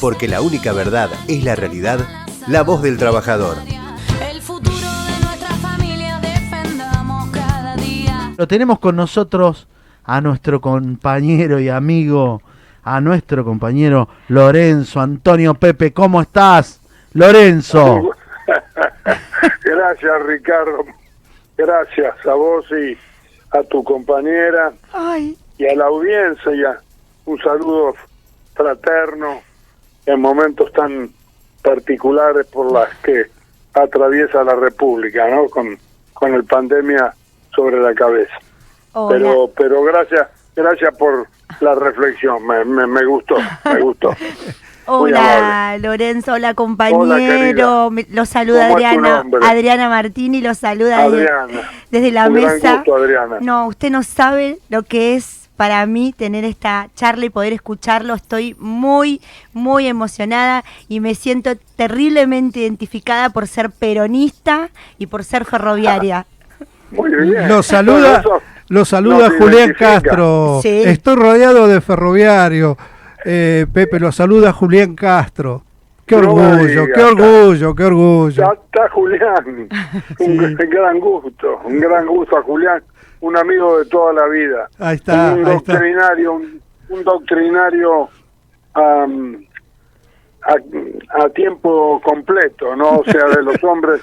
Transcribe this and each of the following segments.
porque la única verdad es la realidad, la voz del trabajador. El futuro de nuestra familia defendamos cada día. Lo tenemos con nosotros a nuestro compañero y amigo, a nuestro compañero Lorenzo Antonio Pepe. ¿Cómo estás, Lorenzo? Gracias, Ricardo. Gracias a vos y a tu compañera Ay, y a la audiencia. Y a- un saludo fraterno en momentos tan particulares por las que atraviesa la República, ¿no? Con, con el pandemia sobre la cabeza. Hola. Pero, pero gracias, gracias por la reflexión. Me, me, me gustó, me gustó. Hola, Lorenzo, hola Hola, compañero. querida. Me- Lo saluda ¿Cómo es tu Adriana? Adriana Martini, lo saluda Adriana. desde la mesa. gusto, Adriana. No, usted no sabe lo que es para mí tener esta charla y poder escucharlo. Estoy muy, muy emocionada y me siento terriblemente identificada por ser peronista y por ser ferroviaria. Muy bien. Lo saluda, Bueno, eso lo saluda Julián identifica. Castro. Sí. Estoy rodeado de ferroviario. Eh, Pepe, lo saluda Julián Castro. Qué orgullo, qué orgullo, qué orgullo. Ya está Julián. Un gr- gran gusto, un gran gusto a Julián, un amigo de toda la vida. Ahí está, un ahí está. doctrinario, un, un doctrinario am, a, a tiempo completo, ¿no? O sea, de los hombres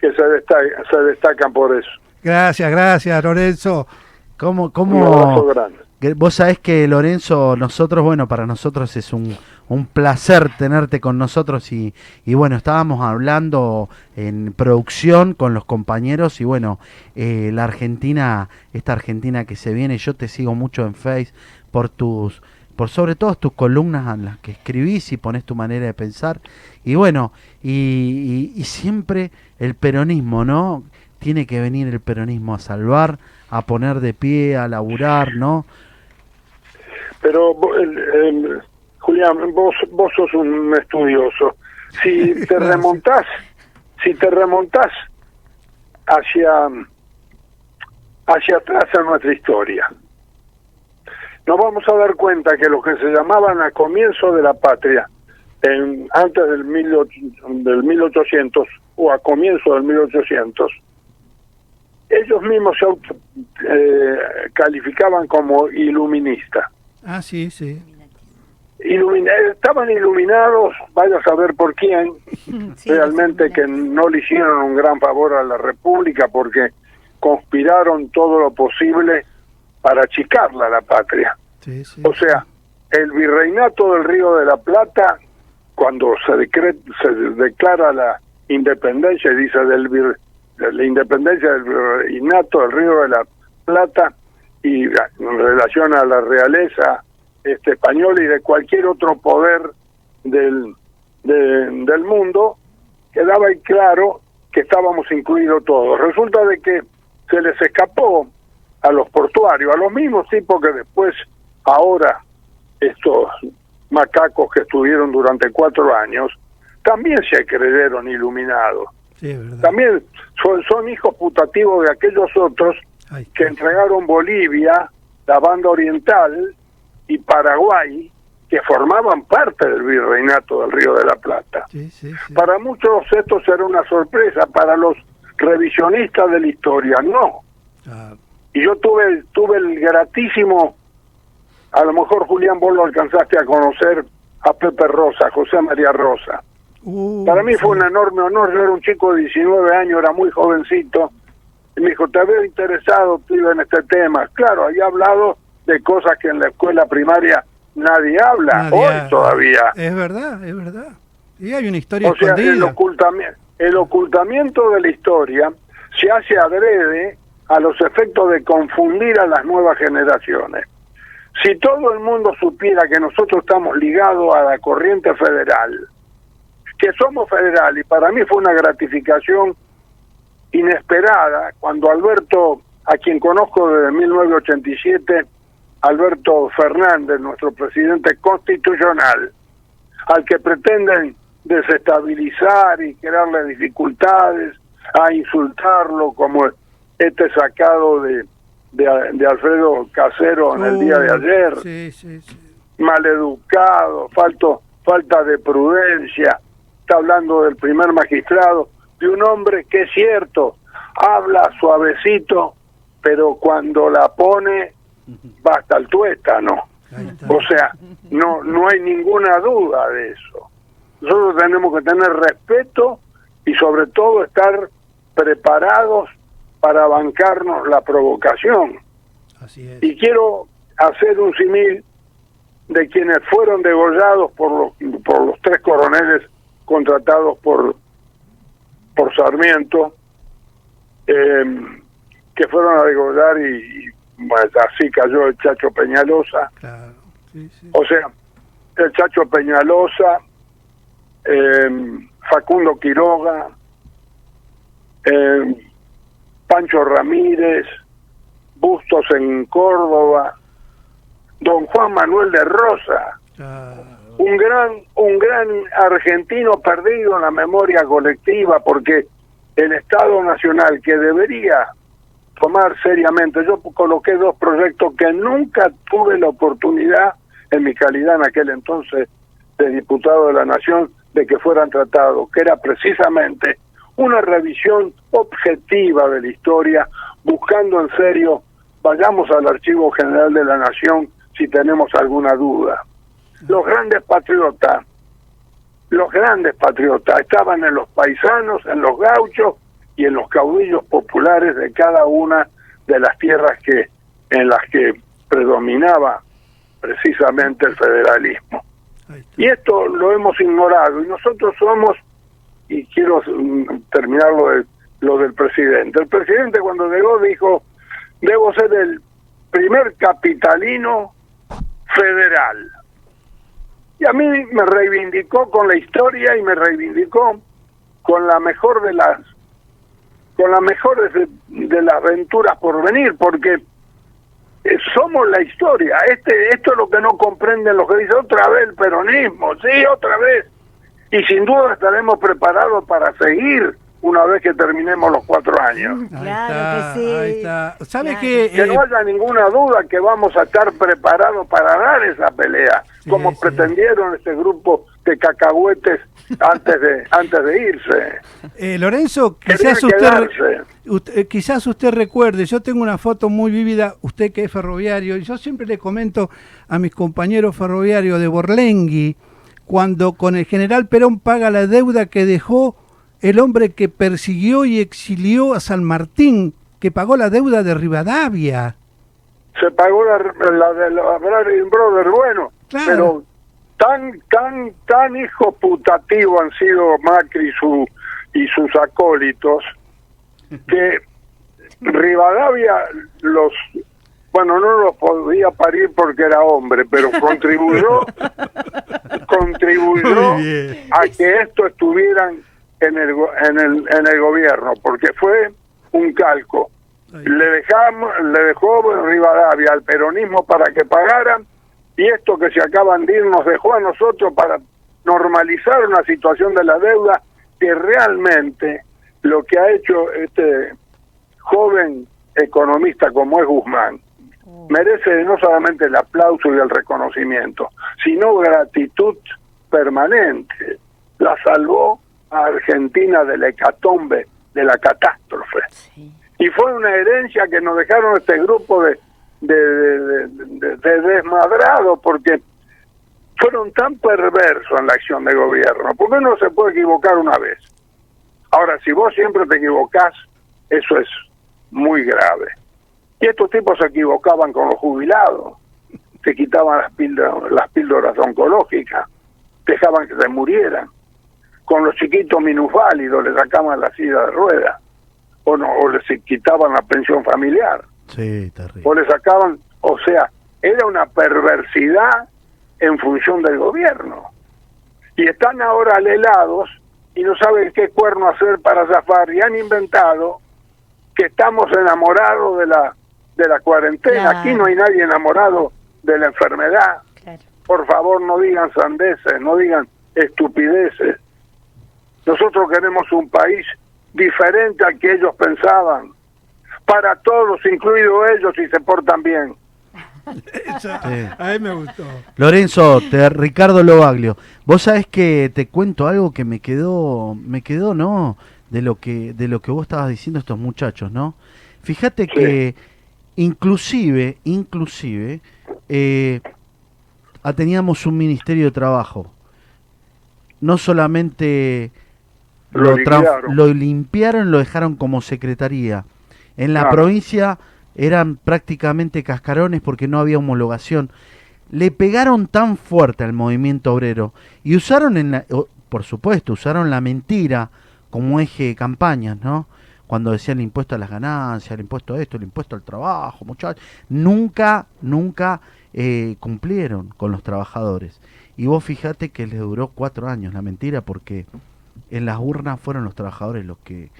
que se, destacan, se destacan por eso. Gracias, gracias, Lorenzo. ¿cómo, Un abrazo cómo? grande. Vos sabés que Lorenzo, nosotros, bueno, para nosotros es un, un placer tenerte con nosotros y, y bueno, estábamos hablando en producción con los compañeros y bueno, eh, la Argentina, esta Argentina que se viene, yo te sigo mucho en Face por tus, por sobre todo tus columnas en las que escribís y pones tu manera de pensar y bueno, y, y- y siempre el peronismo, ¿no? Tiene que venir el peronismo a salvar, a poner de pie, a laburar, ¿no? Pero, vo- el- el- Julián, vos, vos sos un estudioso. Si te remontás, si te remontás hacia, hacia atrás en nuestra historia, nos vamos a dar cuenta que los que se llamaban a comienzo de la patria, en, antes del, 1800 del 1800 o a comienzo del 1800, ellos mismos se auto- eh, calificaban como iluministas. Ah, sí, sí. Ilumina- estaban iluminados, vaya a saber por quién, Sí, realmente que no le hicieron un gran favor a la República porque conspiraron todo lo posible para achicarla a la patria. sí, sí. O sea, el virreinato del Río de la Plata, cuando se, decre- se declara la independencia, y dice del vir- la independencia del virreinato del Río de la Plata, y en relación a la realeza este, española y de cualquier otro poder del, de- del mundo, quedaba ahí claro que estábamos incluidos todos. Resulta de que se les escapó a los portuarios, a los mismos tipos que después, ahora, estos macacos que estuvieron durante cuatro años, también se creyeron iluminados. Sí. También son, son hijos putativos de aquellos otros Que entregaron Bolivia, la banda oriental y Paraguay, que formaban parte del virreinato del Río de la Plata. Sí, sí, sí. Para muchos esto será una sorpresa, para los revisionistas de la historia no. Ah, Y yo tuve, tuve el gratísimo, a lo mejor Julián vos lo alcanzaste a conocer, a Pepe Rosa, José María Rosa. uh, Para mí fue un enorme honor, yo era un chico de 19 años, era muy jovencito, y me dijo, te veo interesado, pibe, en este tema. Claro, había hablado de cosas que en la escuela primaria nadie habla, Nadie hoy ha- todavía. Es verdad, es verdad. Y hay una historia O sea, el, escondida. ocultami- el ocultamiento de la historia se hace adrede a los efectos de confundir a las nuevas generaciones. Si todo el mundo supiera que nosotros estamos ligados a la corriente federal, que somos federal, y para mí fue una gratificación inesperada cuando Alberto, a quien conozco desde 1987, Alberto Fernández, nuestro presidente constitucional, al que pretenden desestabilizar y crearle dificultades, a insultarlo como este sacado de, de, de Alfredo Casero en el día de ayer, Sí, sí, sí. maleducado, falto, falta de prudencia. Está hablando del primer magistrado, de un hombre que es cierto, habla suavecito, pero cuando la pone va hasta el tuétano. O sea, no, no hay ninguna duda de eso. Nosotros tenemos que tener respeto y sobre todo estar preparados para bancarnos la provocación. Así es. Y quiero hacer un simil de quienes fueron degollados por los, por los tres coroneles contratados por, por Sarmiento, eh, que fueron a degollar y, y, bueno, así cayó el Chacho Peñalosa. Claro. Sí, sí. O sea, el Chacho Peñalosa, eh, Facundo Quiroga, eh, Pancho Ramírez, Bustos en Córdoba, don Juan Manuel de Rosa. Un gran, un gran argentino perdido en la memoria colectiva porque el Estado Nacional que debería tomar seriamente, yo coloqué dos proyectos que nunca tuve la oportunidad en mi calidad en aquel entonces de diputado de la Nación de que fueran tratados, que era precisamente una revisión objetiva de la historia, buscando en serio, vayamos al Archivo General de la Nación si tenemos alguna duda. Los grandes patriotas, los grandes patriotas estaban en los paisanos, en los gauchos y en los caudillos populares de cada una de las tierras que en las que predominaba precisamente el federalismo. Y esto lo hemos ignorado y nosotros somos, y quiero mm, terminar lo, de- lo del presidente. El presidente cuando llegó dijo, debo ser el primer capitalino federal. Y a mí me reivindicó con la historia y me reivindicó con la mejor de las con las mejores de, las aventuras por venir, porque eh, somos la historia. Este, esto es lo que no comprenden los que dicen otra vez el peronismo, sí, otra vez. Y sin duda estaremos preparados para seguir una vez que terminemos los cuatro años. Ahí Claro está, que sí. Ahí está. ¿Sabe Claro. qué? Que Eh, no haya ninguna duda que vamos a estar preparados para dar esa pelea, Sí, como sí. pretendieron este grupo de cacahuetes antes de antes de irse. eh, Lorenzo, quizás usted, usted- eh, quizás usted recuerde, yo tengo una foto muy vívida, usted que es ferroviario, y yo siempre le comento a mis compañeros ferroviarios de Borlengui, cuando con el general Perón paga la deuda que dejó el hombre que persiguió y exilió a San Martín, que pagó la deuda de Rivadavia. se pagó la, la de los Brother Brother, bueno, Claro. pero tan tan tan hijo putativo han sido Macri y su y sus acólitos que Rivadavia los bueno no los podía parir porque era hombre pero contribuyó contribuyó a que esto estuvieran en el en el en el gobierno porque fue un calco. Le dejamos le dejó Rivadavia al peronismo para que pagaran y esto que se acaban de ir nos dejó a nosotros para normalizar una situación de la deuda que realmente lo que ha hecho este joven economista como es Guzmán merece no solamente el aplauso y el reconocimiento, sino gratitud permanente. La salvó Argentina de la hecatombe, de la catástrofe. Sí. Y fue una herencia que nos dejaron este grupo de, de, de, de- de desmadrados, porque fueron tan perversos en la acción de gobierno, porque uno se puede equivocar una vez. Ahora, si vos siempre te equivocás, eso es muy grave. Y estos tipos se equivocaban con los jubilados, se quitaban las píldoras, las píldoras oncológicas, dejaban que se murieran. Con los chiquitos minusválidos les sacaban la silla de ruedas, o, no, o les quitaban la pensión familiar, Sí, terrible. o le sacaban, o sea, era una perversidad en función del gobierno. Y están ahora alelados y no saben qué cuerno hacer para zafar y han inventado que estamos enamorados de la de la cuarentena. Claro. Aquí no hay nadie enamorado de la enfermedad. Claro. Por favor, no digan sandeces, no digan estupideces. Nosotros queremos un país diferente al que ellos pensaban. Para todos, incluidos ellos, si se portan bien. Esa- Sí. A él me gustó. Lorenzo, te- Ricardo Lobaglio, vos sabés que te cuento algo que me quedó, me quedó, ¿no? De lo que, de lo que vos estabas diciendo estos muchachos, ¿no? Fíjate que inclusive, inclusive, eh, teníamos un ministerio de trabajo. No solamente Lo liquidaron. lo limpiaron, lo dejaron como secretaría. En la Claro. provincia eran prácticamente cascarones porque no había homologación. Le pegaron tan fuerte al movimiento obrero y usaron, en la- por supuesto, usaron la mentira como eje de campañas, ¿no? Cuando decían el impuesto a las ganancias, el impuesto a esto, el impuesto al trabajo, muchachos. Nunca, nunca eh, cumplieron con los trabajadores. Y vos fijate que les duró cuatro años la mentira porque en las urnas fueron los trabajadores los que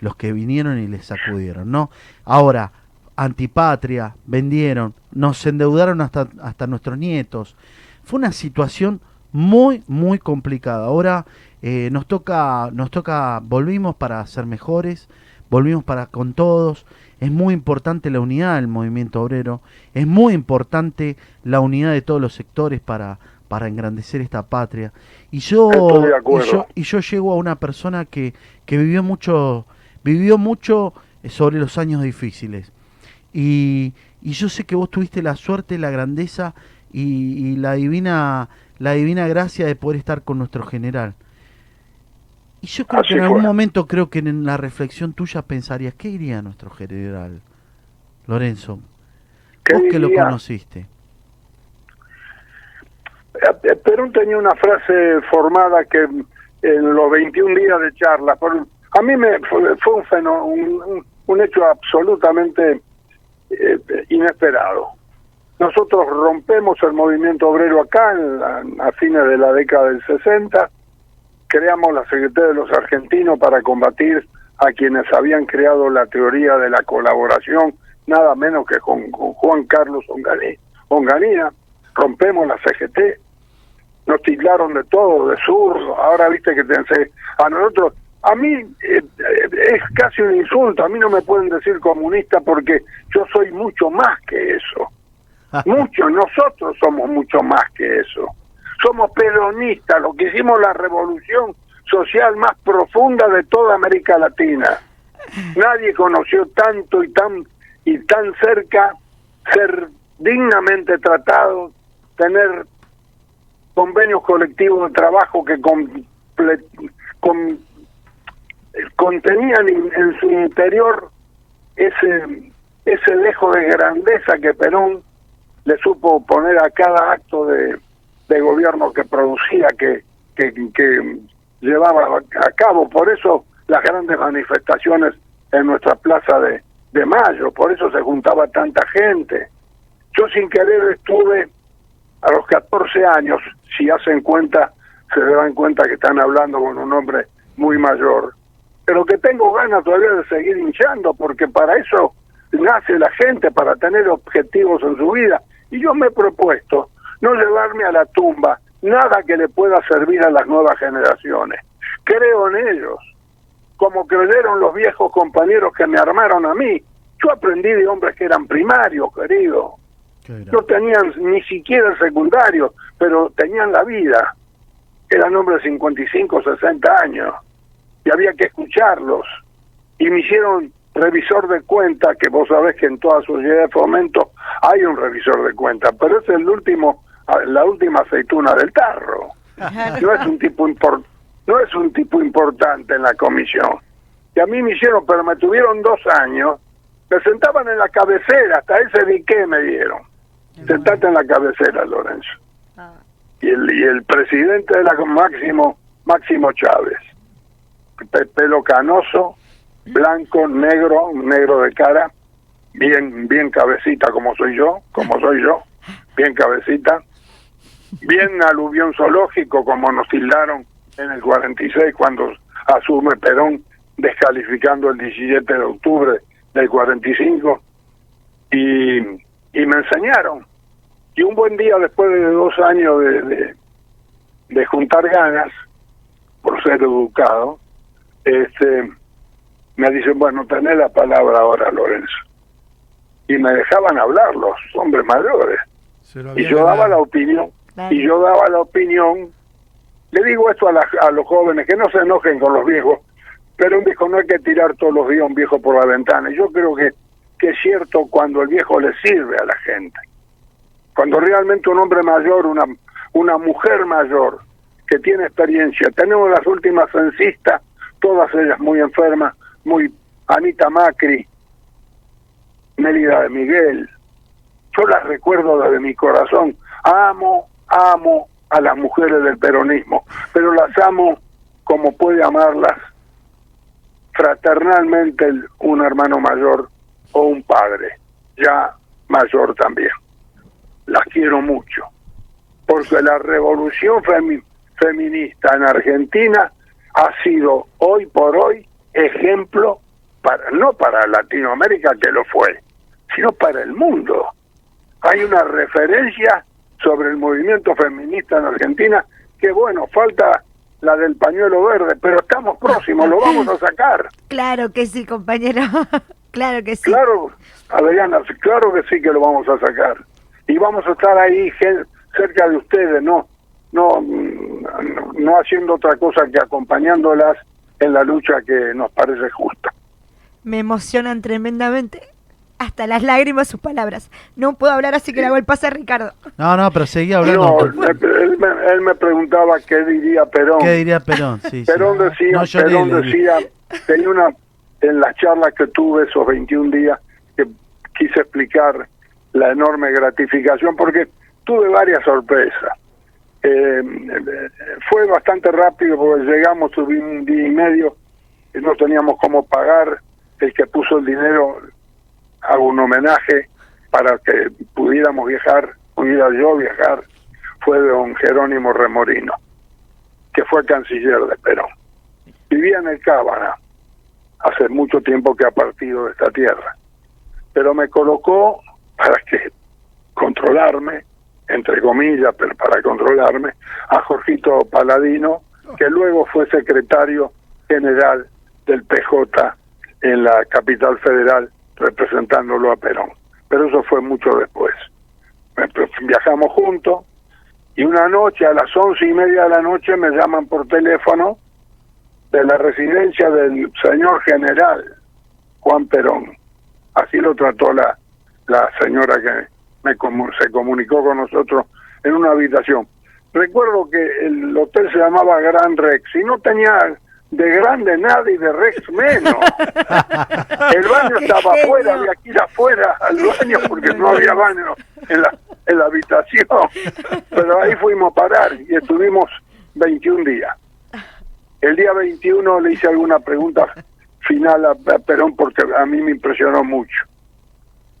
los que vinieron y les sacudieron, ¿no? Ahora, antipatria, vendieron, nos endeudaron hasta, hasta nuestros nietos. Fue una situación muy, muy complicada. Ahora eh, nos toca, nos toca, volvimos para ser mejores, volvimos para con todos. Es muy importante la unidad del movimiento obrero, es muy importante la unidad de todos los sectores para, para engrandecer esta patria. Y yo, y yo, y yo llego a una persona que, que vivió mucho, vivió mucho eh, sobre los años difíciles. Y, y yo sé que vos tuviste la suerte, la grandeza y, y la divina, la divina gracia de poder estar con nuestro general. Y yo creo Así que en algún momento creo que en la reflexión tuya pensarías, ¿qué diría nuestro general? Lorenzo, ¿Qué vos que lo conociste. Eh, Perón tenía una frase formada que en los 21 días de charla, por- a mí me fue, un, fenó- un, hecho absolutamente eh, inesperado. Nosotros rompemos el movimiento obrero acá en a fines de la década del 60, creamos la Secretaría de los Argentinos para combatir a quienes habían creado la teoría de la colaboración, nada menos que con, Juan Carlos Onganí- Onganía, rompemos la CGT, nos tildaron de todo, de zurdo, ahora viste que tense, a nosotros, a mí eh, eh, es casi un insulto, a mí no me pueden decir comunista porque yo soy mucho más que eso, mucho, nosotros somos mucho más que eso, somos peronistas, lo que hicimos la revolución social más profunda de toda América Latina, nadie conoció tanto y tan y tan cerca ser dignamente tratado, tener convenios colectivos de trabajo que contenían en su interior ese ese dejo de grandeza que Perón le supo poner a cada acto de, gobierno que producía, que, que, que llevaba a cabo. Por eso las grandes manifestaciones en nuestra plaza de, de Mayo, por eso se juntaba tanta gente. Yo sin querer estuve a los 14 años, si hacen cuenta, se dan cuenta que están hablando con un hombre muy mayor, pero que tengo ganas todavía de seguir hinchando, porque para eso nace la gente, para tener objetivos en su vida. Y yo me he propuesto no llevarme a la tumba nada que le pueda servir a las nuevas generaciones. Creo en ellos, como creyeron los viejos compañeros que me armaron a mí. Yo aprendí de hombres que eran primarios, querido. No tenían ni siquiera el secundario, pero tenían la vida. Eran hombres de 55, 60 años. Y había que escucharlos. Y me hicieron revisor de cuenta, que vos sabés que en toda sociedad de fomento hay un revisor de cuenta, pero es el último, la última aceituna del tarro. No es un tipo impor- no es un tipo importante en la comisión. Y a mí me hicieron, pero me tuvieron dos años, me sentaban en la cabecera, hasta ese dique me dieron. Sentate en la cabecera, Lorenzo. Y el, y el presidente era Máximo, Máximo Chávez. Pe- pelo canoso, blanco, negro, negro de cara, bien, bien cabecita como soy yo, como soy yo, bien cabecita, bien aluvión zoológico como nos tildaron en el 46 cuando asume Perón descalificando el 17 de octubre del 45 y, y me enseñaron y un buen día después de dos años de, de, de juntar ganas por ser educado este me dicen bueno tenés la palabra ahora Lorenzo y me dejaban hablar los hombres mayores. Y yo daba la opinión, Claro. y yo daba la opinión. Le digo esto a, la- a los jóvenes, que no se enojen con los viejos, pero un viejo no hay que tirar todos los días un viejo por la ventana. Y Yo creo que, que es cierto cuando el viejo le sirve a la gente. Cuando realmente un hombre mayor, una, una mujer mayor, que tiene experiencia, tenemos las últimas censistas, todas ellas muy enfermas, muy Anita Macri, Mérida de Miguel, yo las recuerdo desde mi corazón. Amo, amo a las mujeres del peronismo, pero las amo como puede amarlas fraternalmente un hermano mayor o un padre, ya mayor también. Las quiero mucho, porque la revolución femi- feminista en Argentina ha sido hoy por hoy ejemplo para no para Latinoamérica que lo fue, sino para el mundo. Hay una referencia sobre el movimiento feminista en Argentina que bueno, falta la del pañuelo verde, pero estamos próximos, lo vamos a sacar. Claro que sí, compañero. claro que sí. Claro, Adriana, claro que sí que lo vamos a sacar. Y vamos a estar ahí cerca de ustedes, no, no, mm, no, haciendo otra cosa que acompañándolas en la lucha que nos parece justa. Me emocionan tremendamente. Hasta las lágrimas sus palabras. No puedo hablar así que le hago el pase a Ricardo. No, no, pero seguía hablando. No, él, me, él me preguntaba qué diría Perón. ¿Qué diría Perón? Sí, sí. Perón decía, No Perón decía, tenía una, en las charlas que tuve esos 21 días, que quise explicar la enorme gratificación, porque tuve varias sorpresas. Eh, fue bastante rápido porque llegamos, tuve un día y medio, y no teníamos cómo pagar, el que puso el dinero hago un homenaje para que pudiéramos viajar, pudiera yo viajar, fue don Jerónimo Remorino, que fue canciller de Perón. Vivía en el Cábana, hace mucho tiempo que ha partido de esta tierra, pero me colocó para que controlarme, entre comillas, pero para controlarme, a Jorgito Paladino, que luego fue secretario general del PJ en la capital federal, representándolo a Perón. Pero eso fue mucho después. Me- Viajamos juntos y una noche, a las once y media de la noche, me llaman por teléfono de la residencia del señor general Juan Perón. Así lo trató la, la señora que me se comunicó con nosotros en una habitación. Recuerdo que el hotel se llamaba Gran Rex y no tenía de grande nada y de Rex menos. El baño ¡Qué estaba afuera, había que ir afuera al baño porque no había baño en la, en la habitación. Pero ahí fuimos a parar y estuvimos 21 días. El día 21 le hice alguna pregunta final a, a Perón porque a mí me impresionó mucho.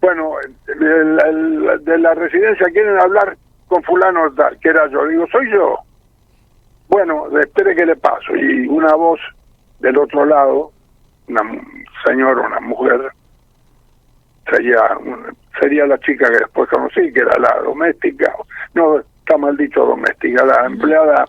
Bueno, el- el- de la residencia quieren hablar con fulano tal, que era yo. Digo, soy yo. Bueno, espere que le paso. Y una voz del otro lado, una señora, una mujer, sería sería la chica que después conocí, que era la doméstica, no, está mal dicho doméstica, la empleada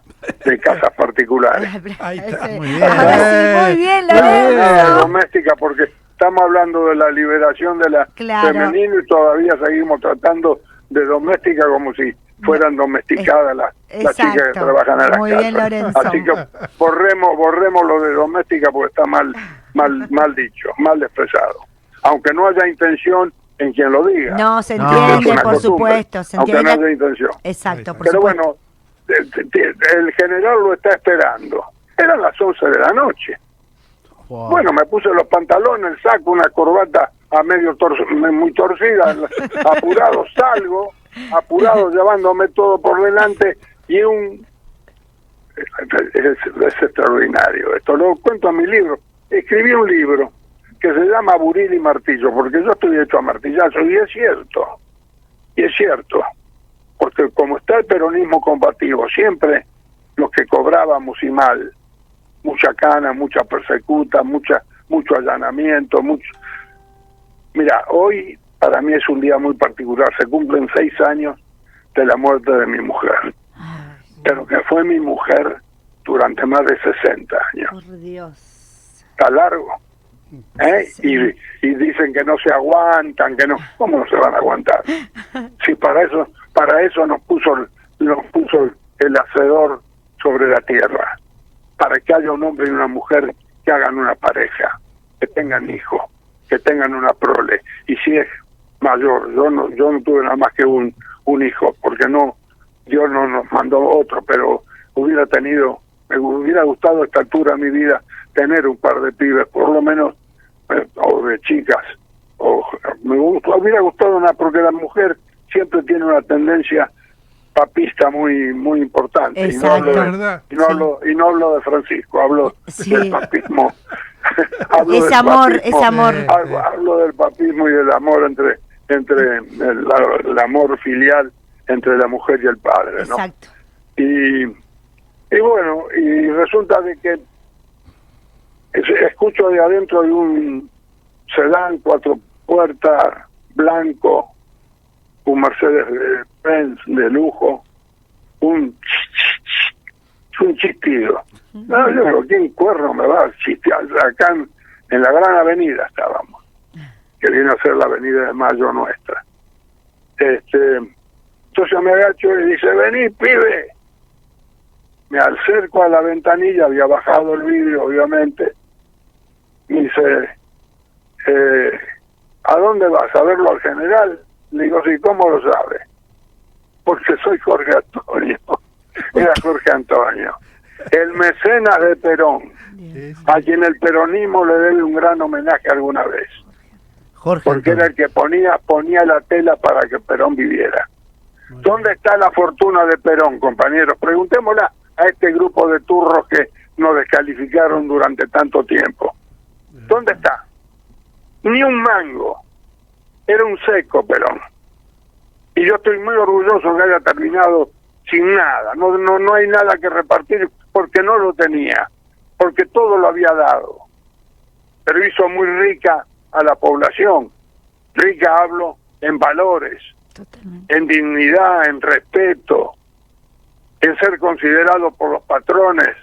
de casas particulares. Ahí está, muy bien. Ahora sí, muy bien, No, de Lorenzo. doméstica, porque estamos hablando de la liberación de la Claro. femenina y todavía seguimos tratando de doméstica como si fueran domesticadas las, las chicas que trabajan en la Muy casa. bien, Lorenzo. Así que borremos, borremos lo de doméstica porque está mal, mal, mal dicho, mal expresado. Aunque no haya intención en quien lo diga. No, se No, entiende, por costumbre, supuesto. Se aunque entiende. no haya intención. Exacto, por Pero supuesto. bueno, el, general lo está esperando. Eran las 11 de la noche. Wow. Bueno, me puse los pantalones, el saco, una corbata a medio torso, muy torcida, apurado salgo, apurado llevándome todo por delante y un... Es, es extraordinario esto, lo cuento en mi libro. Escribí un libro que se llama Buril y Martillo, porque yo estoy hecho a martillazo y es cierto, y es cierto, porque como está el peronismo combativo, siempre los que cobrábamos y mal, mucha cana, mucha persecuta, mucha, mucho allanamiento, mucho... Mira, hoy para mí es un día muy particular, se cumplen seis años de la muerte de mi mujer, pero que fue mi mujer durante más de 60 años. Por Dios. Está largo, ¿eh? y, y dicen que no se aguantan, que no, ¿cómo no se van a aguantar? Si para eso, para eso nos puso, nos puso el hacedor sobre la tierra, para que haya un hombre y una mujer que hagan una pareja, que tengan hijos, que tengan una prole, y si es mayor, yo no, yo no tuve nada más que un, un hijo, porque no, Dios no nos mandó otro, pero hubiera tenido, me hubiera gustado a esta altura de mi vida tener un par de pibes, por lo menos, eh, o de chicas, o me gustó- hubiera gustado una, porque la mujer siempre tiene una tendencia papista muy muy importante y no hablo Exacto. y no Sí. hablo y no hablo de Francisco hablo Sí. del papismo Hablo Ese del amor, papismo. ese amor. Hablo, hablo del papismo y del amor entre entre el, amor filial entre la mujer y el padre no Exacto. y, y bueno, y resulta de que es- escucho de adentro de un sedán, cuatro puertas, blanco, un Mercedes de Benz de lujo, un un chistido. No, yo digo, ¿quién cuerno me va a chistear? Acá en, en la gran avenida estábamos, que viene a ser la avenida de Mayo nuestra. Este, entonces me agacho y dice, vení, pibe. Me acerco a la ventanilla, había bajado el vidrio, obviamente. Dice, eh, ¿a dónde vas? ¿A verlo al general? Le digo, sí, ¿cómo lo sabe? Porque soy Jorge Antonio. Era Jorge Antonio. El mecenas de Perón, a quien el peronismo le debe un gran homenaje alguna vez Jorge. porque era el que ponía ponía la tela para que Perón viviera. ¿Dónde está la fortuna de Perón, compañeros? Preguntémosla a este grupo de turros que nos descalificaron durante tanto tiempo. ¿Dónde está? Ni un mango. Era un seco Perón. Y yo estoy muy orgulloso que haya terminado sin nada. No, no, no hay nada que repartir porque no lo tenía, porque todo lo había dado. Pero hizo muy rica a la población. Rica hablo en valores, Totalmente. en dignidad, en respeto, en ser considerado por los patrones,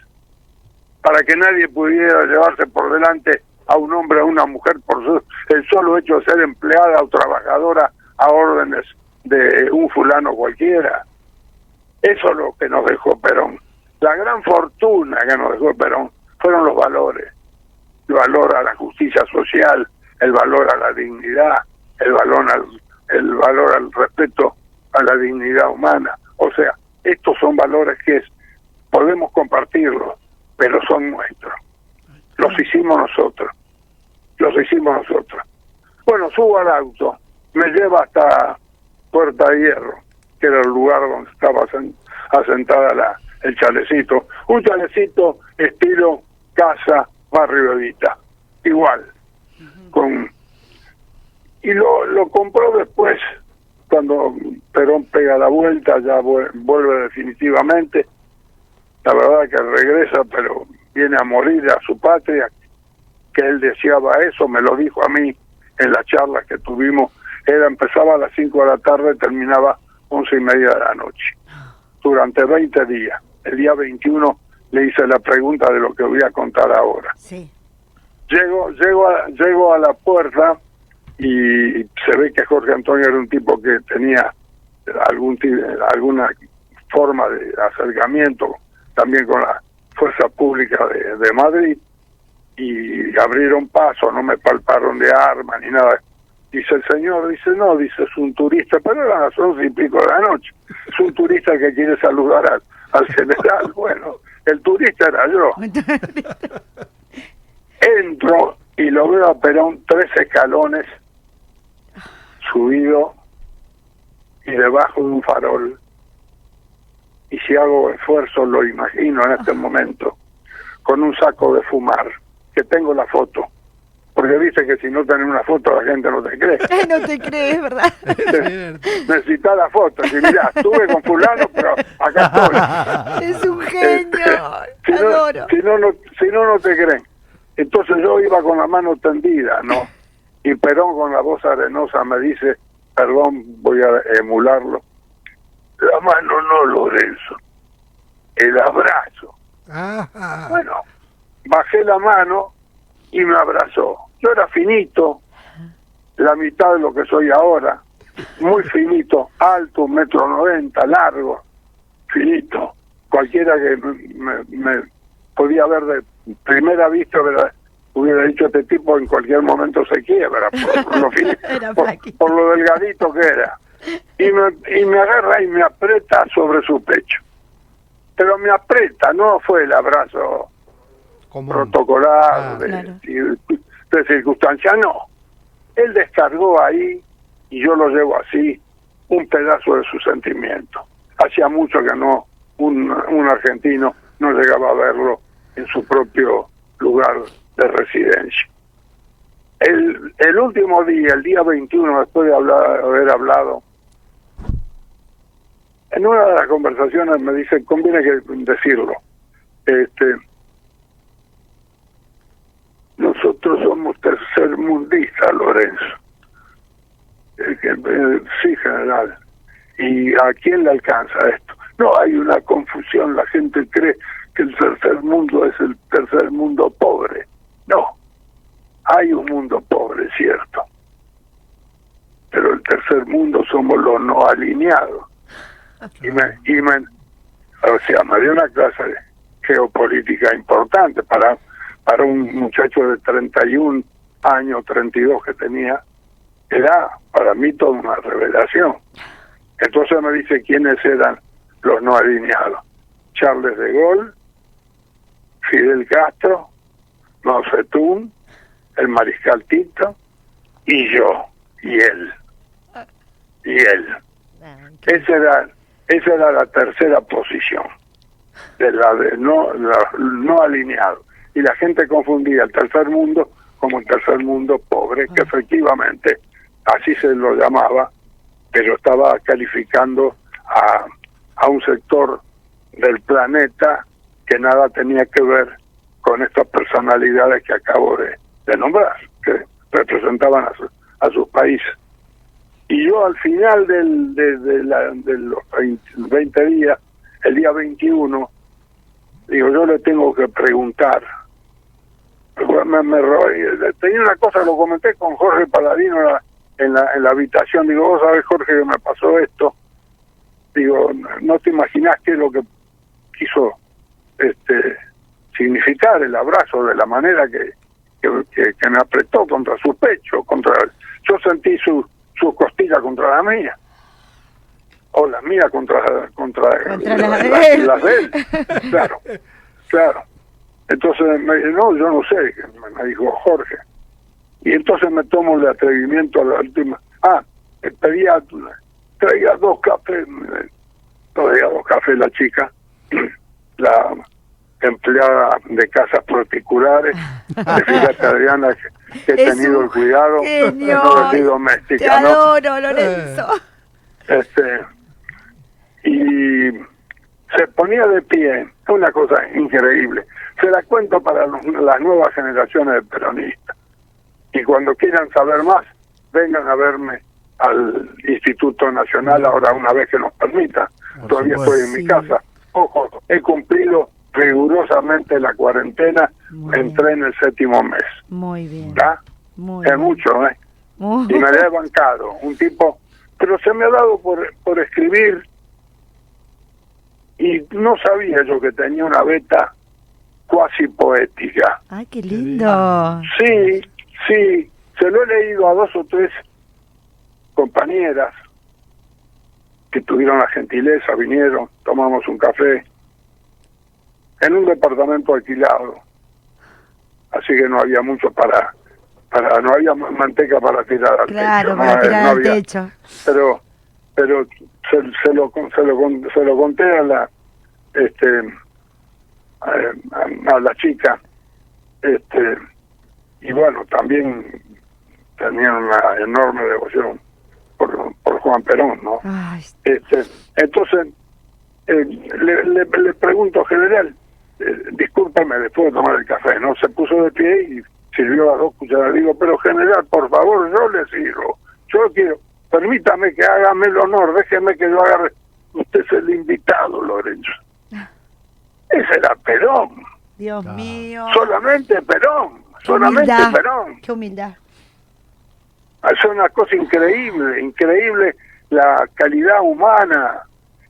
para que nadie pudiera llevarse por delante a un hombre o a una mujer por su- el solo hecho de ser empleada o trabajadora a órdenes de un fulano cualquiera. Eso es lo que nos dejó Perón. La gran fortuna que nos dejó Perón fueron los valores. El valor a la justicia social, el valor a la dignidad, el valor al, el valor al respeto a la dignidad humana. O sea, estos son valores que es, podemos compartirlos, pero son nuestros. Los hicimos nosotros. Los hicimos nosotros. Bueno, subo al auto, me lleva hasta Puerta de Hierro, que era el lugar donde estaba asen- asentada la, el chalecito. Un chalecito estilo casa barrio Evita, igual. con Y lo, lo compró después, cuando Perón pega la vuelta, ya vuel- vuelve definitivamente. La verdad que regresa, pero viene a morir a su patria, que él deseaba eso, me lo dijo a mí en las charlas que tuvimos. Era, empezaba a las 5 de la tarde, terminaba once y media de la noche. Durante 20 días. El día 21 le hice la pregunta de lo que voy a contar ahora. Sí. Llego, llego, a, llego a la puerta y se ve que Jorge Antonio era un tipo que tenía algún alguna forma de acercamiento también con la fuerza pública de, de Madrid y abrieron paso, no me palparon de armas ni nada. Dice el señor, dice, no, dice, es un turista, pero eran las once y pico de la noche. Es un turista que quiere saludar al, al general. Bueno, el turista era yo. Entro y lo veo a Perón tres escalones subido y debajo de un farol. Y si hago esfuerzo, lo imagino en este momento, con un saco de fumar, que tengo la foto. Porque dice que si no tenés una foto la gente no te cree. No te crees, ¿verdad? Necesitas la foto. Si mirá, estuve con fulano, pero acá estoy. Es un genio. si no, Adoro. si no, no, si no, no te creen. Entonces yo iba con la mano tendida, ¿no? Y Perón con la voz arenosa me dice, perdón, voy a emularlo. La mano no, Lorenzo. El abrazo. Bueno, bajé la mano y me abrazó. yo era finito, la mitad de lo que soy ahora, muy finito, alto, un metro noventa, largo, finito. Cualquiera que me, me podía ver de primera vista hubiera, hubiera dicho este tipo en cualquier momento se quiebra por, por lo, por lo delgadito que era. Y me, y me agarra y me aprieta sobre su pecho. Pero me aprieta, no fue el abrazo Común. protocolar Ah. de, Claro. de circunstancia, no. Él descargó ahí, y yo lo llevo así, un pedazo de su sentimiento. Hacía mucho que no, un, un argentino no llegaba a verlo en su propio lugar de residencia. El, el último día, el día 21, después de hablar, haber hablado, en una de las conversaciones me dice, conviene que decirlo, este, nosotros somos tercermundistas, Lorenzo. Eh, sí, general. ¿Y a quién le alcanza esto? No, hay una confusión. La gente cree que el tercer mundo es el tercer mundo pobre. No, hay un mundo pobre, cierto. Pero el tercer mundo somos los no alineados. Y me, y me, o sea, me dio una clase de geopolítica importante para, para un muchacho de 31 años, 32 que tenía, era para mí toda una revelación. Entonces me dice quiénes eran los no alineados. Charles de Gaulle, Fidel Castro, Mao Zedong, el mariscal Tito y yo, y él. Y él. Esa era, esa era la tercera posición de la de no, la- no alineado. Y la gente confundía el tercer mundo como el tercer mundo pobre, que efectivamente así se lo llamaba, pero estaba calificando a, a un sector del planeta que nada tenía que ver con estas personalidades que acabo de, de nombrar, que representaban a, su- a sus países. Y yo al final del, de, la- de los 20, 20 días, el día 21, digo, yo le tengo que preguntar. Me, me ro- tenía una cosa, lo comenté con Jorge Paladino en la, en la, en la habitación. Digo, vos sabés, Jorge, que me pasó esto. Digo, no te imaginás qué es lo que quiso este significar el abrazo de la manera que, que, que- que me apretó contra su pecho, contra yo sentí su, su costilla contra la mía. O la mía contra contra, Contra la- de la- él. de él. Claro claro. Entonces me dice, no yo no sé me, dijo Jorge. Y entonces me tomo el atrevimiento a la última. Ah pedía traía dos cafés traía dos cafés la chica la empleada de casas particulares fíjate Adriana que, que he Es tenido el cuidado genio. no Te doméstica ¿no? adoro, Lorenzo. este y se ponía de pie una cosa increíble se la cuento para los- las nuevas generaciones de peronistas y cuando quieran saber más vengan a verme al Instituto Nacional ahora una vez que nos permita Por todavía supuesto. estoy en mi casa ojo he cumplido rigurosamente la cuarentena Muy entré en el séptimo mes Muy bien. es bien. mucho ¿eh? Muy- y me la he bancado, un tipo, pero se me ha dado por, por escribir y no sabía yo que tenía una beta cuasi poética. Ay, qué lindo. Sí, sí, se lo he leído a dos o tres compañeras que tuvieron la gentileza, vinieron, tomamos un café en un departamento alquilado, así que no había mucho para, para no había ma- manteca para tirar al Claro, techo, para no, tirar no al había- techo. pero pero se, se lo se lo se lo conté a la este a, a- a la chica. Este y bueno también tenían una enorme devoción por, por Juan Perón no Ay, este entonces eh, le, le, le pregunto general eh, discúlpame después de tomar el café no se puso de pie y sirvió las dos cucharadas digo pero general por favor yo le sirvo yo quiero permítame que hágame el honor déjeme que yo agarre usted es el invitado Lorenzo ese era Perón Dios Ah. mío. solamente Perón Qué solamente humildad. Perón. Qué humildad. Es una cosa increíble, increíble la calidad humana,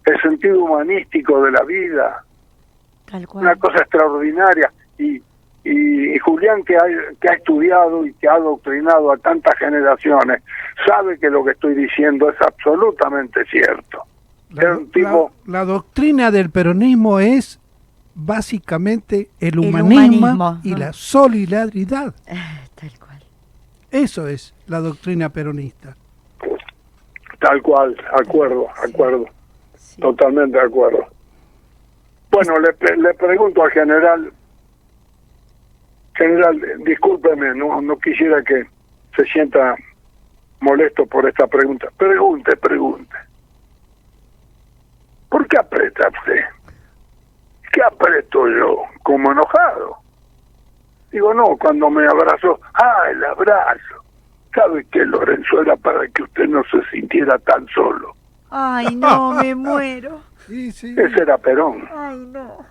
el sentido humanístico de la vida, Tal cual. una cosa extraordinaria. Y, y, y Julián, que ha, que ha estudiado y que ha adoctrinado a tantas generaciones, sabe que lo que estoy diciendo es absolutamente cierto. La, un tipo, la- la doctrina del peronismo es básicamente el El humanismo, y ¿no? la solidaridad. Tal cual. Eso es la doctrina peronista. tal cual, acuerdo, acuerdo, Sí. totalmente de acuerdo. Bueno, le, le pregunto al general, general, discúlpeme, no, no quisiera que se sienta molesto por esta pregunta. Pregunte, pregunte. ¿Por qué aprieta usted? ¿Qué aprieto yo? ¿Como enojado? Digo, no, cuando me abrazó, ah, el abrazo. ¿Sabe que Lorenzo era para que usted no se sintiera tan solo? Ay, no, me muero. Sí, sí. Ese era Perón. Ay, no.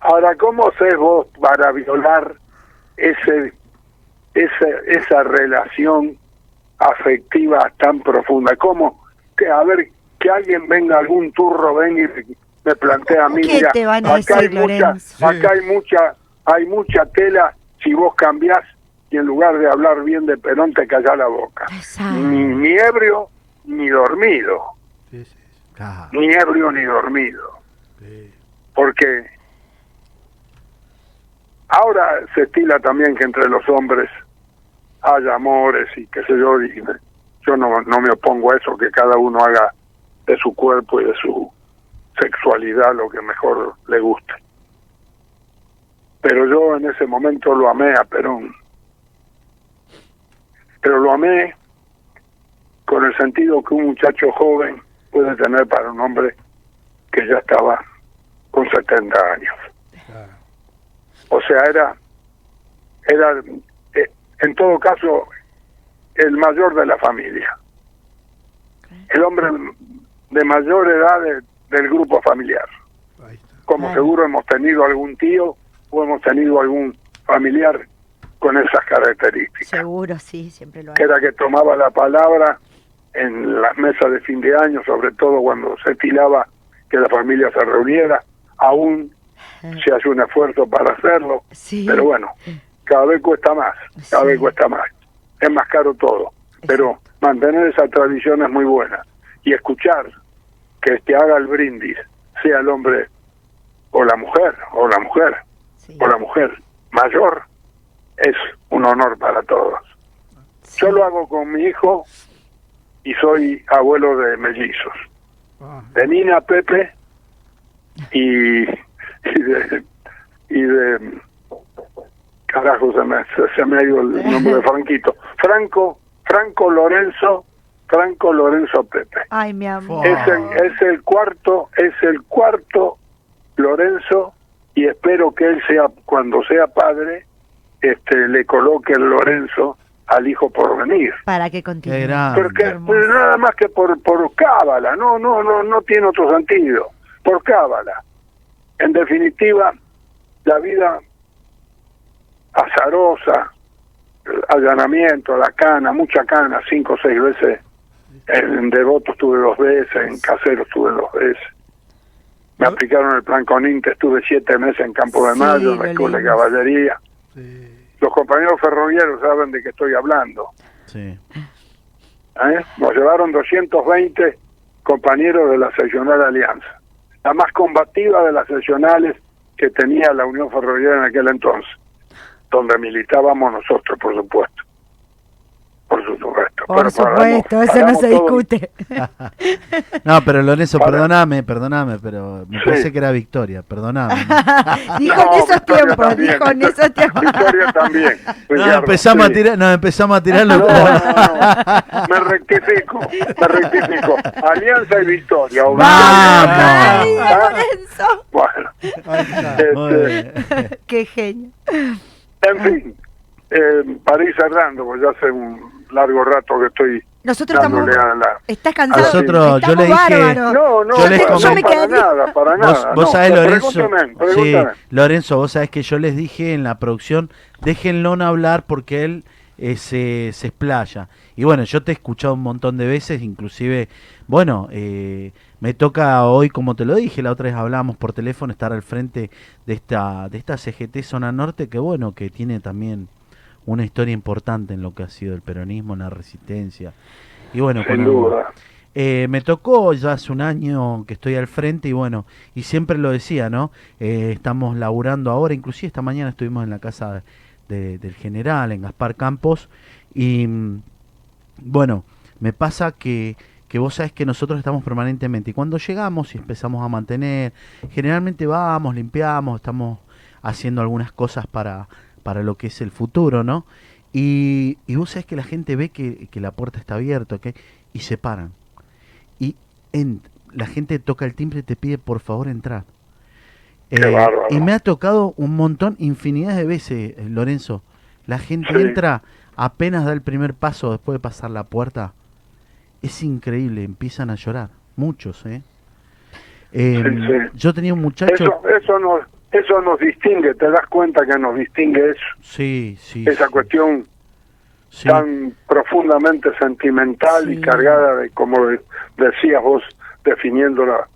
Ahora, ¿cómo sé vos para violar ese, esa, esa relación afectiva tan profunda? ¿Cómo? Que, a ver, que alguien venga, algún turro venga y me- plantea a mí, ¿Qué mira, te van a acá hay mucha, acá hay mucha, hay mucha tela si vos cambiás y en lugar de hablar bien de Perón te callás la boca. Exacto. Ni, ni ebrio ni dormido, sí, sí. Claro. ni ebrio ni dormido. porque ahora se estila también que entre los hombres haya amores y qué sé yo, y me- yo no, no me opongo a eso, que cada uno haga de su cuerpo y de su sexualidad lo que mejor le guste. Pero yo en ese momento lo amé a Perón. Pero lo amé con el sentido que un muchacho joven puede tener para un hombre que ya estaba con 70 años. O sea, era, era eh, en todo caso el mayor de la familia. El hombre de mayor edad de- del grupo familiar. Como Claro. seguro hemos tenido algún tío o hemos tenido algún familiar con esas características. Seguro, sí, siempre lo hay. era que tomaba la palabra en las mesas de fin de año, sobre todo cuando se estilaba que la familia se reuniera, aún se hace un esfuerzo para hacerlo, Sí. pero bueno, cada vez cuesta más, cada Sí. vez cuesta más, es más caro todo, pero mantener esa tradición es muy buena y escuchar que el que haga el brindis sea el hombre o la mujer, o la mujer, Sí. o la mujer mayor, es un honor para todos. Yo lo hago con mi hijo y soy abuelo de mellizos. Ah, De Nina, Pepe y, y de... Y de carajo, se me, se, se me ha ido el nombre de Franquito. Franco, Franco Lorenzo, Franco Lorenzo Pepe. Ay, mi amor. Es el, es el cuarto, es el cuarto Lorenzo y espero que él sea, cuando sea padre, este le coloque el Lorenzo al hijo por venir. Para que continúe. Porque pues, nada más que por por cábala, no, no, no, no tiene otro sentido, por cábala. En definitiva, la vida azarosa, el allanamiento, la cana, mucha cana, cinco o seis veces. En Devoto estuve dos veces, en Casero estuve dos veces. Me aplicaron el plan Coninter, estuve siete meses en Campo de Sí, Mayo, en la Escuela de. Caballería. sí. Los compañeros ferroviarios saben de qué estoy hablando. Sí. ¿eh? Nos llevaron 220 compañeros de la seccional Alianza, la más combativa de las seccionales que tenía la Unión Ferroviaria en aquel entonces, donde militábamos nosotros, por supuesto. Por supuesto. Por Pero supuesto, eso no se discute. No, pero Lorenzo, Para- perdoname, perdoname, pero me Sí. parece que era Victoria, perdoname. dijo No, en esos Victoria tiempos, también. dijo en esos tiempos. Victoria también. No, Ricardo, empezamos sí. a tirar, no, empezamos a tirar No, los- no, no. Me rectifico, me rectifico. Alianza y Victoria. Vamos. Ay, ¿Ah? Lorenzo. Bueno, este. Qué genio. En fin, eh, para ir cerrando, pues ya hace un largo rato que estoy Nosotros estamos. la... ¿Estás cansado? Nosotros, yo le dije-. No, no, Yo les no, me para quedaría- nada, para nada. vos no, sabés, Lorenzo. Pregúntame, Sí. Lorenzo, vos sabés que yo les dije en la producción, déjenlo hablar porque él eh, se, se explaya. Y bueno, yo te he escuchado un montón de veces, inclusive, bueno, eh, me toca hoy, como te lo dije, la otra vez hablábamos por teléfono, estar al frente de esta, de esta CGT Zona Norte, que bueno, que tiene también una historia importante en lo que ha sido el peronismo, en la resistencia. Y bueno, Sin con- duda. eh, me tocó ya hace un año que estoy al frente y bueno, y siempre lo decía, ¿no? Eh, estamos laburando ahora, inclusive esta mañana estuvimos en la casa de- del general, en Gaspar Campos, y mm, bueno, me pasa que, que vos sabés que nosotros estamos permanentemente, y cuando llegamos y empezamos a mantener, generalmente vamos, limpiamos, estamos haciendo algunas cosas para, para lo que es el futuro, ¿no? Y, y vos sabés que la gente ve que, que la puerta está abierta, ¿ok? Y se paran. Y en, la gente toca el timbre y te pide por favor entrar. Bárbaro. y me ha tocado un montón, infinidad de veces, eh, Lorenzo. La gente Sí. entra, apenas da el primer paso después de pasar la puerta. Es increíble, empiezan a llorar. Muchos, ¿eh? Eh, Sí, sí. Yo tenía un muchacho... Eso, eso, nos, eso nos distingue, te das cuenta que nos distingue eso, Sí, sí. esa sí, cuestión tan profundamente sentimental y cargada de, como de- decías vos, definiendo la,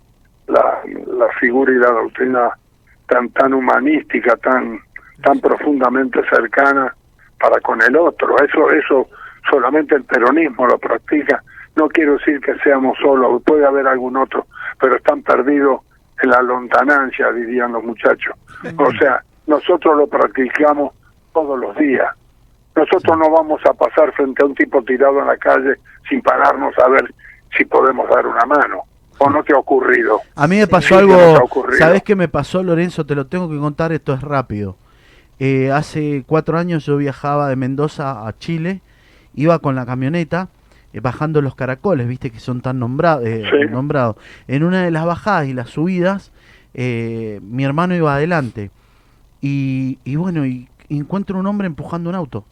la, la figura y la doctrina tan tan humanística, tan tan profundamente cercana para con el otro. Eso eso solamente el peronismo lo practica. No quiero decir que seamos solos, puede haber algún otro, pero están perdidos en la lontanancia, dirían los muchachos. O sea, nosotros lo practicamos todos los días. Nosotros no vamos a pasar frente a un tipo tirado en la calle sin pararnos a ver si podemos dar una mano. ¿O no te ha ocurrido? A mí me pasó Sí, algo. ¿sabes qué me pasó, Lorenzo? Te lo tengo que contar, esto es rápido. Eh, hace cuatro años yo viajaba de Mendoza a Chile, iba con la camioneta, eh, bajando los caracoles, viste que son tan nombrados, eh, Sí. nombrados. En una de las bajadas y las subidas, eh, mi hermano iba adelante. Y, y bueno, y, y encuentro un hombre empujando un auto.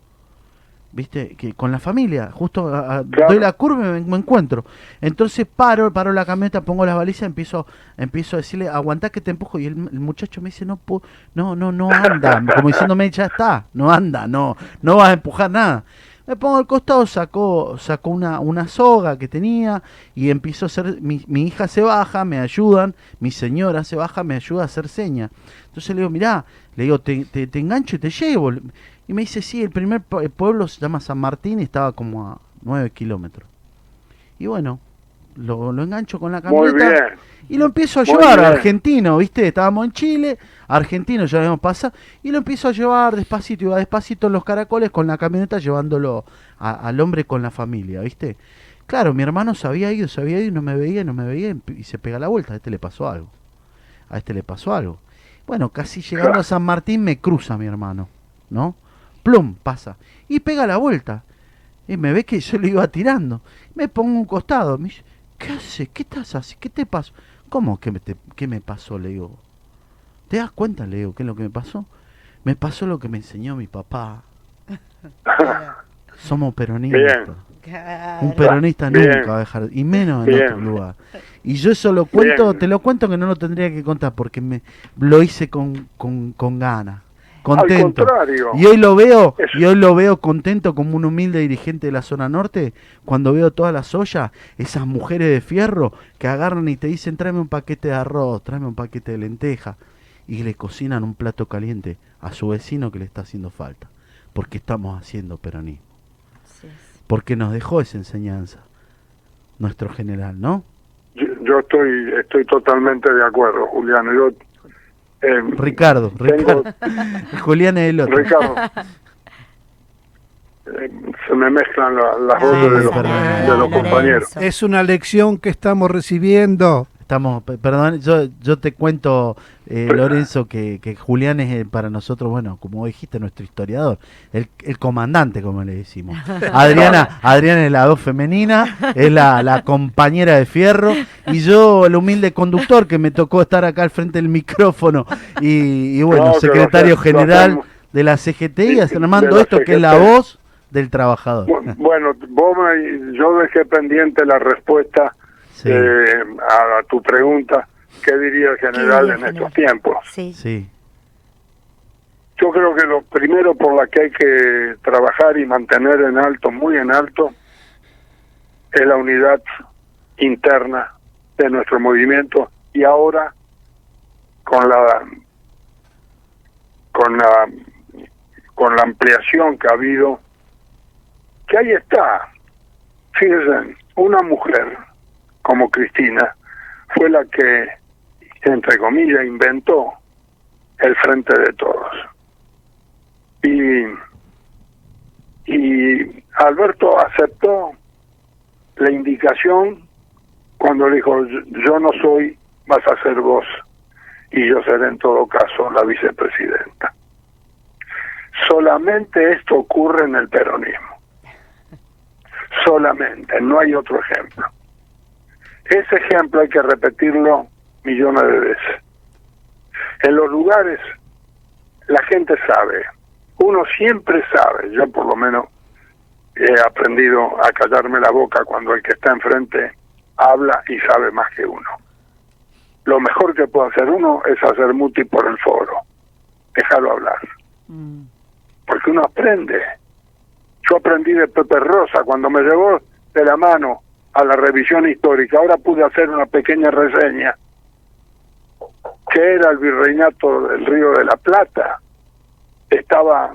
¿Viste? Que con la familia, justo a- a- Claro. doy la curva y me, me encuentro. Entonces paro, paro la camioneta, pongo las balizas, empiezo, empiezo a decirle, aguantá que te empujo. Y el, el muchacho me dice, no, pu- no, no, no anda. Como diciéndome, ya está, no anda, no, no vas a empujar nada. Me pongo al costado, sacó, sacó una, una soga que tenía y empiezo a hacer, mi, mi hija se baja, me ayudan, mi señora se baja, me ayuda a hacer señas. Entonces le digo, mirá, le digo, te, te, te engancho y te llevo. Y me dice, sí, el primer pueblo se llama San Martín y estaba como a 9 kilómetros. Y bueno, lo, lo engancho con la Muy camioneta bien. Y lo empiezo a Muy llevar bien. argentino, ¿viste? Estábamos en Chile, argentino ya habíamos pasado, y lo empiezo a llevar despacito, iba despacito en los caracoles con la camioneta llevándolo a- al hombre con la familia, ¿viste? Claro, mi hermano se había ido, se había ido y no me veía, no me veía y se pega la vuelta, a este le pasó algo. A este le pasó algo. Bueno, casi llegando Claro. a San Martín me cruza mi hermano, ¿no? Plum, pasa. Y pega la vuelta. Y me ve que yo le iba tirando. Me pongo un costado. Me dice, ¿qué haces? ¿Qué estás haciendo? ¿Qué te pasó? ¿Cómo que me, te- qué me pasó? Le digo. ¿Te das cuenta? Le digo, ¿qué es lo que me pasó? Me pasó lo que me enseñó mi papá. Somos peronistas. Bien. Un peronista Bien. nunca va a dejar, y menos en Bien. otro lugar. Y yo eso lo cuento, Bien. te lo cuento que no lo tendría que contar porque me lo hice con, con, con ganas, contento. contrario. Y hoy lo veo, y hoy lo veo contento como un humilde dirigente de la zona norte, cuando veo todas las ollas, esas mujeres de fierro que agarran y te dicen tráeme un paquete de arroz, tráeme un paquete de lenteja, y le cocinan un plato caliente a su vecino que le está haciendo falta, porque estamos haciendo peronismo porque nos dejó esa enseñanza nuestro general, ¿no? Yo, yo estoy estoy totalmente de acuerdo, Juliano. Yo, eh, Ricardo, Tengo- Ricardo. Julián es el otro. Ricardo, eh, se me mezclan la- las voces de los, de compañeros. Es una lección que estamos recibiendo. Estamos, pe- perdón, yo, yo te cuento, eh, Lorenzo, que, que Julián es eh, para nosotros, bueno, como dijiste, nuestro historiador, el, el comandante, como le decimos. Adriana, Adriana es la voz femenina, es la, la compañera de fierro, y yo el humilde conductor que me tocó estar acá al frente del micrófono, y, y bueno, No, secretario general de la CGT y Sí, armando esto que es la voz del trabajador. Bu- Bueno, vos me- yo dejé pendiente la respuesta Sí, eh, a, a tu pregunta. ¿Qué diría el general diría en estos tiempos? Sí. sí, Yo creo que lo primero por la que hay que trabajar y mantener en alto, muy en alto, es la unidad interna de nuestro movimiento y ahora con la con la con la ampliación que ha habido que ahí está fíjense una mujer como Cristina fue la que entre comillas inventó el frente de todos. Y y Alberto aceptó la indicación cuando le dijo "Yo- no soy vas a ser vos y yo seré en todo caso la vicepresidenta solamente esto ocurre en el peronismo. Solamente no hay otro ejemplo ese ejemplo hay que repetirlo millones de veces en los lugares la gente sabe uno siempre sabe yo por lo menos he aprendido a callarme la boca cuando el que está enfrente habla y sabe más que uno. Lo mejor que puede hacer uno es hacer muti por el foro, dejarlo hablar, Mm. porque uno aprende. Yo aprendí de Pepe Rosa cuando me llevó de la mano a la revisión histórica. Ahora pude hacer una pequeña reseña que era el virreinato del Río de la Plata. Estaba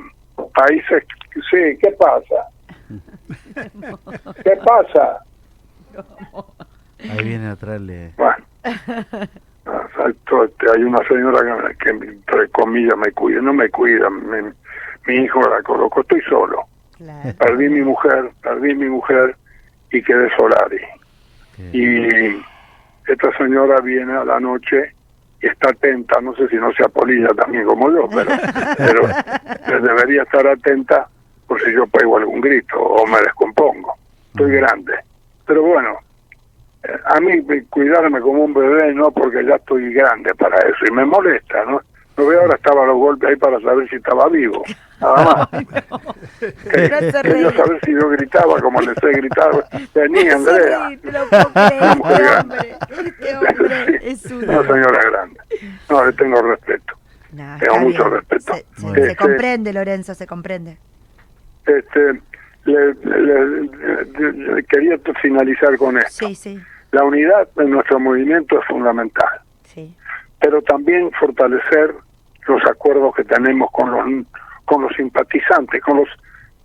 países, sí, ¿qué pasa? ¿Qué pasa? ahí viene a traerle. Bueno, este, hay una señora que, que, entre comillas, me cuida, no me cuida, mi, mi hijo la colocó, estoy solo. Claro. Perdí mi mujer, perdí mi mujer y quedé solari. Y esta señora viene a la noche y está atenta, no sé si no se apolilla también como yo, pero, pero debería estar atenta por si yo pego algún grito o me descompongo. Estoy grande. Pero bueno, eh, a mí me- cuidarme como un bebé no porque ya estoy grande para eso y me molesta, ¿no? No veo ahora estaba a los golpes ahí para saber si estaba vivo, nada más. No quería saber si yo gritaba como les he gritado. Vení, Andrea. Sí, te lo hombre. Este hombre es un... Una señora grande. No, le tengo respeto. Tengo mucho bien. respeto. Se, se- Bueno. se Este- comprende, Lorenzo, se comprende. Este, le, le- le- le- quería finalizar con esto. Sí, sí, La unidad de nuestro movimiento es fundamental, sí. pero también fortalecer los acuerdos que tenemos con los con los simpatizantes, con los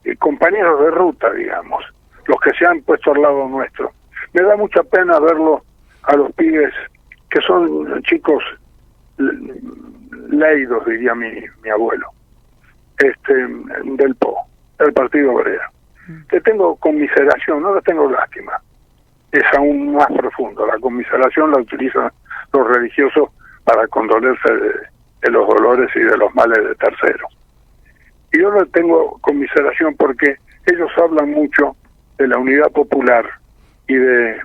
eh, compañeros de ruta, digamos, los que se han puesto al lado nuestro. Me da mucha pena verlo a los pibes que son chicos le- leídos, diría mi, mi abuelo, este del PO, del Partido Obrero. Le tengo conmiseración, no le tengo lástima. Es aún más profundo. La conmiseración la utilizan los religiosos para condolerse de, de los dolores y de los males de terceros. Y yo le tengo conmiseración porque ellos hablan mucho de la unidad popular y de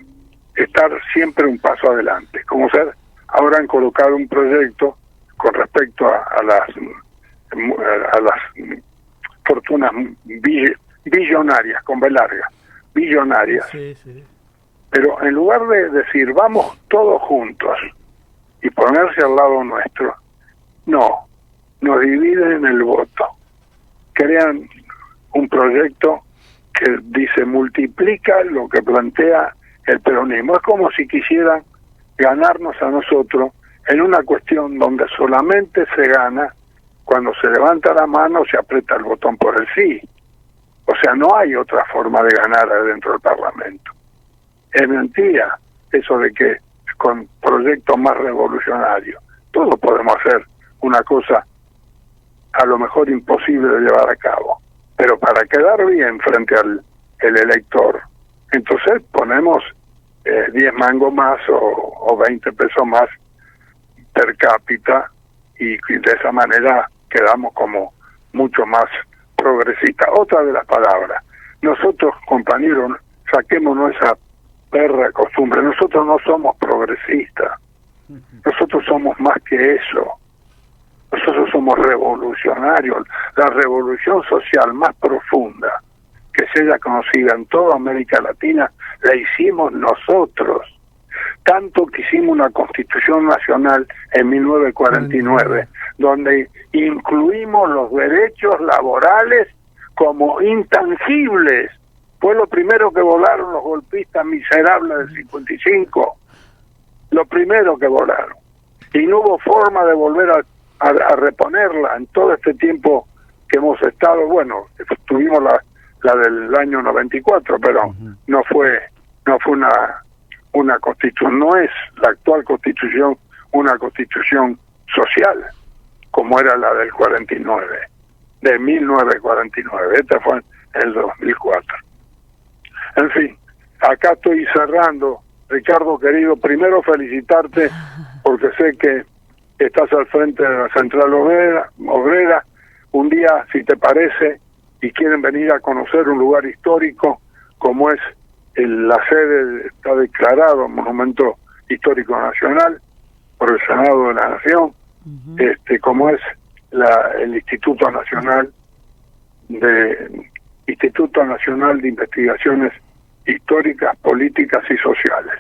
estar siempre un paso adelante. Como ser, ahora han colocado un proyecto con respecto a, a las a las fortunas bill- billonarias, con B larga, billonarias. Sí, sí. Pero en lugar de decir vamos todos juntos y ponerse al lado nuestro, no, nos dividen el voto. Crean un proyecto que dice multiplica lo que plantea el peronismo. Es como si quisieran ganarnos a nosotros en una cuestión donde solamente se gana cuando se levanta la mano, se aprieta el botón por el sí. O sea, no hay otra forma de ganar adentro del Parlamento. Es mentira eso de que con proyectos más revolucionarios, todos podemos hacer una cosa a lo mejor imposible de llevar a cabo, pero para quedar bien frente al el elector, entonces ponemos eh, 10 mangos más o, o 20 pesos más per cápita y, y de esa manera quedamos como mucho más progresistas. Otra de las palabras, nosotros compañeros, saquémonos esa perra costumbre, nosotros no somos progresistas, nosotros somos más que eso, nosotros somos revolucionarios, la revolución social más profunda que sea conocida en toda América Latina, la hicimos nosotros. Tanto que hicimos una constitución nacional en 1949, donde incluimos los derechos laborales como intangibles. Fue lo primero que volaron los golpistas miserables del 55. Lo primero que volaron. Y no hubo forma de volver a, a, a reponerla en todo este tiempo que hemos estado. Bueno, tuvimos la, la del año 94, pero no fue no fue una una constitución, no es la actual constitución una constitución social como era la del 49, de 1949, esta fue en el 2004. En fin, acá estoy cerrando, Ricardo querido, primero felicitarte porque sé que estás al frente de la Central Obrera, obrera. un día, si te parece, y quieren venir a conocer un lugar histórico como es el, la sede, está declarado Monumento Histórico Nacional por el Senado de la Nación, este como es la, el Instituto Nacional de Instituto Nacional de Investigaciones Históricas, Políticas y Sociales.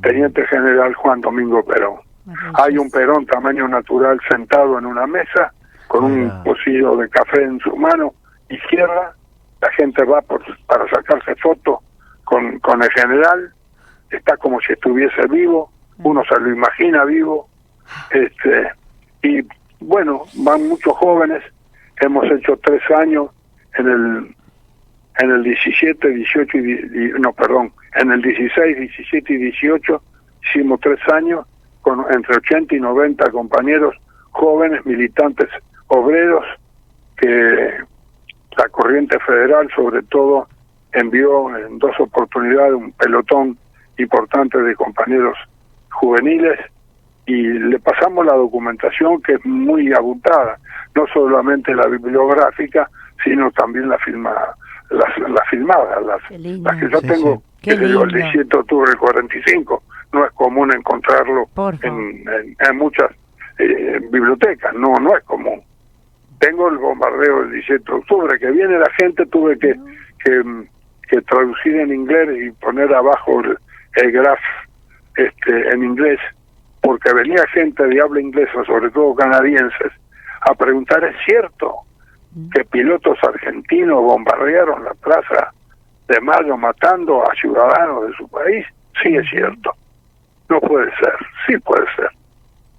Teniente General Juan Domingo Perón. Hay un Perón tamaño natural sentado en una mesa con un pocillo de café en su mano izquierda. La gente va por, para sacarse fotos con, con el general. Está como si estuviese vivo. Uno se lo imagina vivo. Este Y bueno, van muchos jóvenes. Hemos hecho tres años en el en el 17, 18 y, di- y- no, perdón, en el 16, 17 y 18 hicimos tres años con entre 80 y 90 compañeros jóvenes, militantes, obreros, que la corriente federal sobre todo envió en dos oportunidades un pelotón importante de compañeros juveniles y le pasamos la documentación que es muy abultada, no solamente la bibliográfica, sino también la filmada, las, las filmadas, las, las que yo Sí, tengo, sí. Que te digo, el lindo. 17 de octubre del 45, no es común encontrarlo en, en- en muchas eh, bibliotecas, no, no es común. Tengo el bombardeo del 17 de octubre, que viene la gente, tuve que, que, mm, que traducir en inglés y poner abajo el, el graph este, en inglés, porque venía gente de habla inglesa, sobre todo canadienses, a preguntar, ¿es cierto que pilotos argentinos bombardearon la plaza de Mayo matando a ciudadanos de su país? Sí, es cierto. No puede ser, sí puede ser.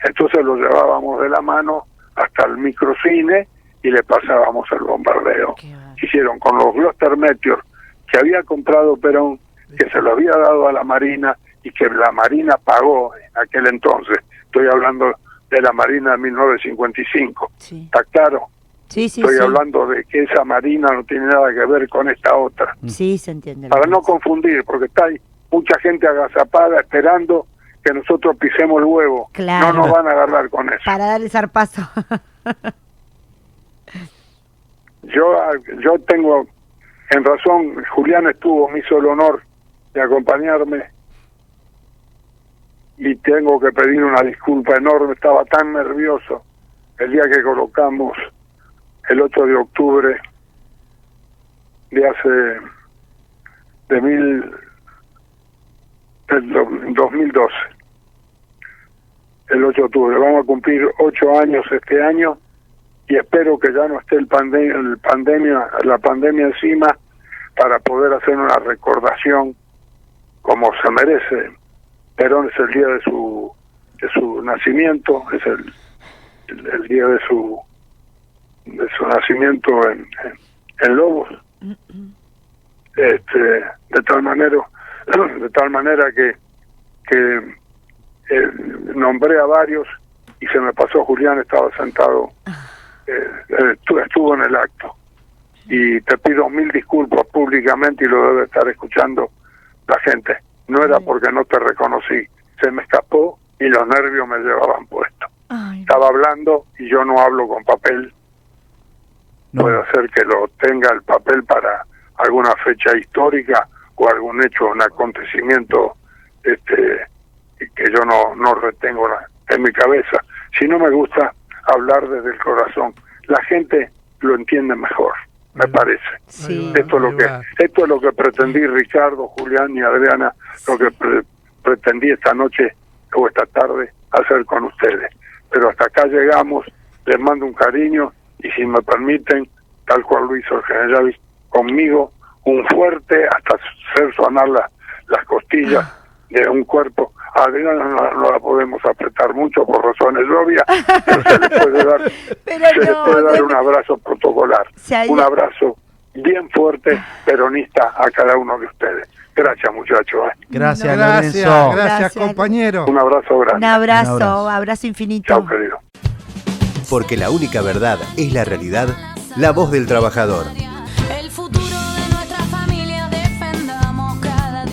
Entonces lo llevábamos de la mano hasta el microcine y le pasábamos el bombardeo. Hicieron con los Gloster Meteor que había comprado Perón, que se lo había dado a la Marina y que la Marina pagó en aquel entonces. Estoy hablando de la Marina de 1955. Sí, ¿Está claro? sí, sí. Estoy hablando de que esa Marina no tiene nada que ver con esta otra. Sí, se entiende. Para no confundir, porque está ahí mucha gente agazapada esperando que nosotros pisemos el huevo. Claro. No nos van a agarrar con eso. Para dar el zarpazo. Yo, yo tengo, en razón, Julián estuvo, me hizo el honor de acompañarme y tengo que pedir una disculpa enorme, estaba tan nervioso el día que colocamos el 8 de octubre de hace, de mil, del do- 2012, el 8 de octubre. Vamos a cumplir ocho años este año y espero que ya no esté el, el pandemia, la pandemia encima para poder hacer una recordación como se merece. Perón es el día de su de su nacimiento, es el, el, el día de su de su nacimiento en, en, en Lobos. Este, de tal manera de tal manera que que eh, nombré a varios y se me pasó Julián estaba sentado eh, eh, estu- estuvo en el acto. Y te pido mil disculpas públicamente y lo debe estar escuchando la gente. No era porque no te reconocí se me escapó y los nervios me llevaban puesto. Ay, estaba hablando y yo no hablo con papel. No. puede ser que lo tenga el papel para alguna fecha histórica o algún hecho, un acontecimiento este que yo no, no retengo la- en mi cabeza. Si no me gusta hablar desde el corazón, la gente lo entiende mejor. me parece. Sí. Esto es lo que esto es lo que pretendí Ricardo, Julián y Adriana, lo que pre- pretendí esta noche o esta tarde hacer con ustedes. Pero hasta acá llegamos, les mando un cariño y si me permiten, tal cual lo hizo el general conmigo, un fuerte hasta hacer sonar la- las costillas de un cuerpo. A Adriana no, no la podemos apretar mucho por razones obvias, pero se le puede dar, Pero se le puede dar un abrazo protocolar, un abrazo bien fuerte, peronista a cada uno de ustedes. Gracias muchachos. ¿eh? Gracias, Gracias, Lorenzo. gracias, Gracias. compañero. Un abrazo Un grande. abrazo, Un abrazo. abrazo infinito. Chao querido. Porque la única verdad es la realidad, la voz del trabajador.